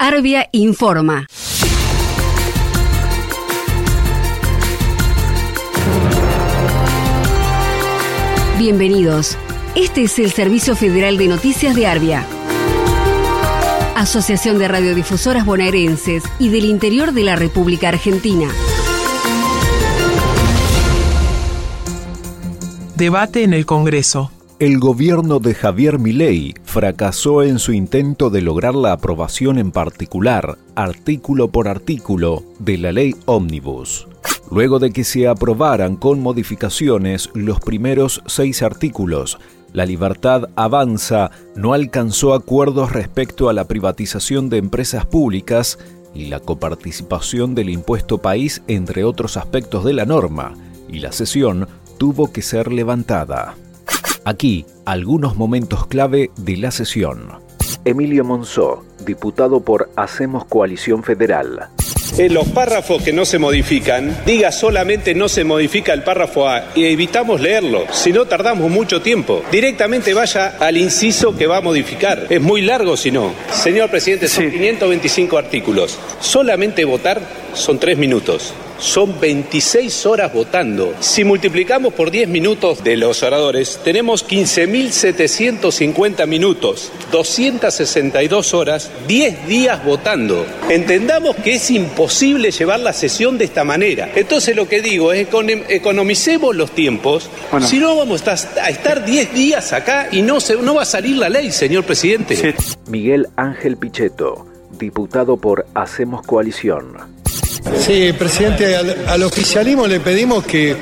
Arbia informa. Bienvenidos. Este es el Servicio Federal de Noticias de Arbia. Asociación de Radiodifusoras Bonaerenses y del Interior de la República Argentina. Debate en el Congreso el gobierno de Javier Milei fracasó en su intento de lograr la aprobación en particular, artículo por artículo, de la ley Omnibus. Luego de que se aprobaran con modificaciones los primeros seis artículos, la libertad avanza no alcanzó acuerdos respecto a la privatización de empresas públicas y la coparticipación del impuesto país, entre otros aspectos de la norma, y la sesión tuvo que ser levantada. Aquí, algunos momentos clave de la sesión. Emilio Monzó, diputado por Hacemos Coalición Federal. En los párrafos que no se modifican, diga solamente no se modifica el párrafo A y evitamos leerlo, si no tardamos mucho tiempo. Directamente vaya al inciso que va a modificar. Es muy largo si no. Señor presidente, son 525 artículos. Solamente votar son tres minutos son 26 horas votando. Si multiplicamos por 10 minutos de los oradores, tenemos 15.750 minutos, 262 horas, 10 días votando. Entendamos que es imposible llevar la sesión de esta manera. Entonces lo que digo es economicemos los tiempos, si no vamos a estar 10 días acá y no, se, no va a salir la ley, señor presidente. Miguel Ángel Pichetto, diputado por Hacemos Coalición. Sí, presidente, al, oficialismo le pedimos que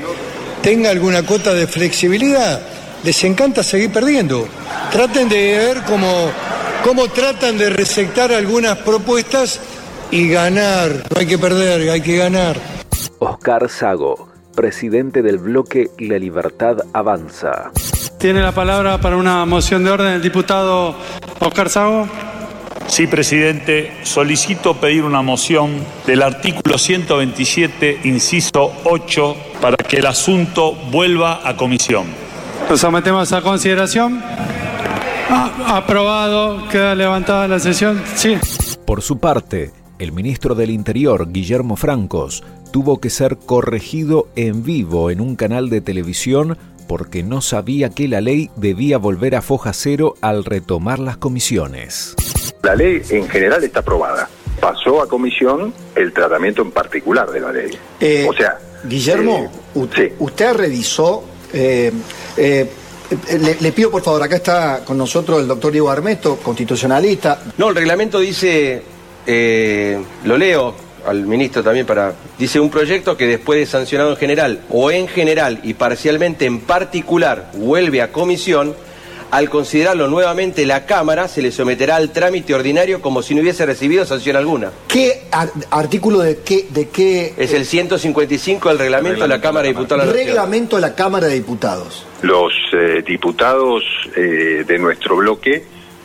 tenga alguna cuota de flexibilidad. Les encanta seguir perdiendo. Traten de ver cómo, cómo tratan de receptar algunas propuestas y ganar. No hay que perder, hay que ganar. Oscar Sago, presidente del bloque La Libertad Avanza. Tiene la palabra para una moción de orden el diputado Oscar Sago. Sí, presidente, solicito pedir una moción del artículo 127, inciso 8, para que el asunto vuelva a comisión. Lo sometemos a consideración. Ah, aprobado, queda levantada la sesión. Sí. Por su parte, el ministro del Interior, Guillermo Francos, tuvo que ser corregido en vivo en un canal de televisión porque no sabía que la ley debía volver a foja cero al retomar las comisiones. La ley en general está aprobada. Pasó a comisión el tratamiento en particular de la ley. Eh, o sea, Guillermo, eh, usted, revisó. Eh, le, pido por favor, acá está con nosotros el doctor Diego Armesto, constitucionalista. No, el reglamento dice, lo leo al ministro también para, dice un proyecto que después de sancionado en general o en general y parcialmente en particular vuelve a comisión, al considerarlo nuevamente la Cámara, se le someterá al trámite ordinario como si no hubiese recibido sanción alguna. ¿Qué artículo de qué, de qué? Es el 155 del reglamento de la Cámara de Diputados. Reglamento de la Cámara de Diputados. Los eh, diputados eh, de nuestro bloque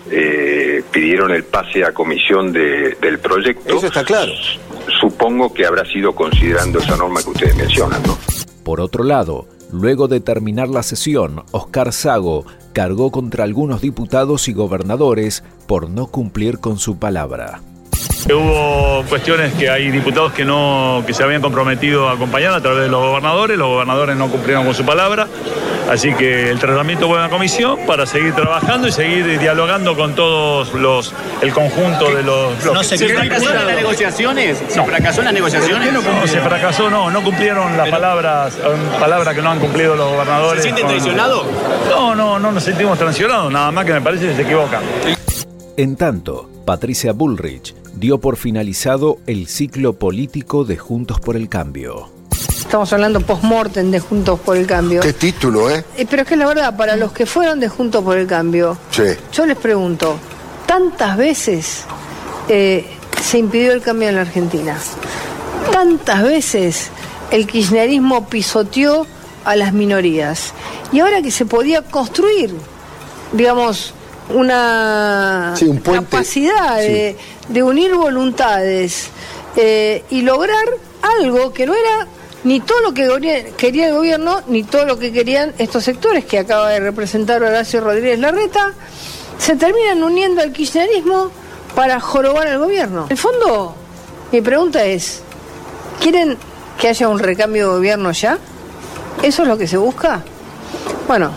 eh, pidieron el pase a comisión del proyecto. Eso está claro. Supongo que habrá sido considerando esa norma que ustedes mencionan, ¿no? Por otro lado, luego de terminar la sesión, Oscar Sago cargó contra algunos diputados y gobernadores por no cumplir con su palabra. Hubo cuestiones que hay diputados que no que se habían comprometido a acompañar a través de los gobernadores, los gobernadores no cumplieron con su palabra, así que el tratamiento fue una comisión para seguir trabajando y seguir dialogando con todos los el conjunto de los ¿No se, fracasó en las negociaciones? ¿Se fracasó en las negociaciones? No, se fracasó, no, no cumplieron las palabras, palabras que no han cumplido los gobernadores. ¿Se sienten traicionados? No, no, no nos sentimos traicionados, nada más que me parece que se equivocan. En tanto, Patricia Bullrich dio por finalizado el ciclo político de Juntos por el Cambio. Estamos hablando post-mortem de Juntos por el Cambio. ¿Qué título, eh? eh? Pero es que la verdad, para los que fueron de Juntos por el Cambio, yo les pregunto, ¿tantas veces eh, se impidió el cambio en la Argentina. Tantas veces el kirchnerismo pisoteó a las minorías. Y ahora que se podía construir, digamos, una capacidad de, unir voluntades eh, y lograr algo que no era ni todo lo que quería el gobierno, ni todo lo que querían estos sectores que acaba de representar Horacio Rodríguez Larreta, se terminan uniendo al kirchnerismo para jorobar al gobierno. En el fondo, mi pregunta es, ¿quieren que haya un recambio de gobierno ya? ¿Eso es lo que se busca? Bueno,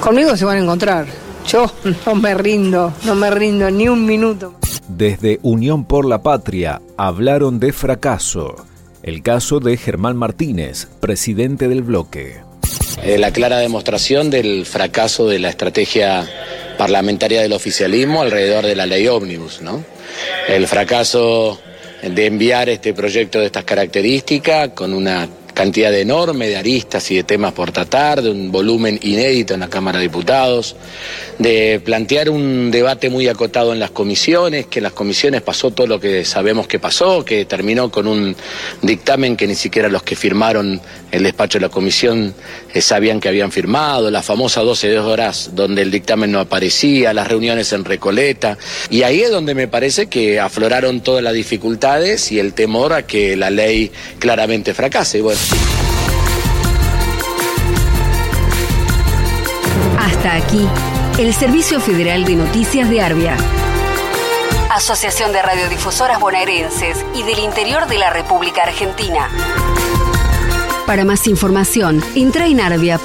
conmigo se van a encontrar. Yo no me rindo, no me rindo ni un minuto. Desde Unión por la Patria hablaron de fracaso. El caso de Germán Martínez, presidente del bloque. Eh, la clara demostración del fracaso de la estrategia parlamentaria del oficialismo alrededor de la ley ómnibus, ¿no? El fracaso de enviar este proyecto de estas características con una cantidad enorme de aristas y de temas por tratar, de un volumen inédito en la Cámara de Diputados, de plantear un debate muy acotado en las comisiones, que en las comisiones pasó todo lo que sabemos que pasó, que terminó con un dictamen que ni siquiera los que firmaron el despacho de la comisión eh, sabían que habían firmado, la famosa 12 horas donde el dictamen no aparecía, las reuniones en Recoleta, y ahí es donde me parece que afloraron todas las dificultades y el temor a que la ley claramente fracase. Hasta aquí, el Servicio Federal de Noticias de Arbia. Asociación de Radiodifusoras Bonaerenses y del Interior de la República Argentina. Para más información, entra en arbia.org.ar.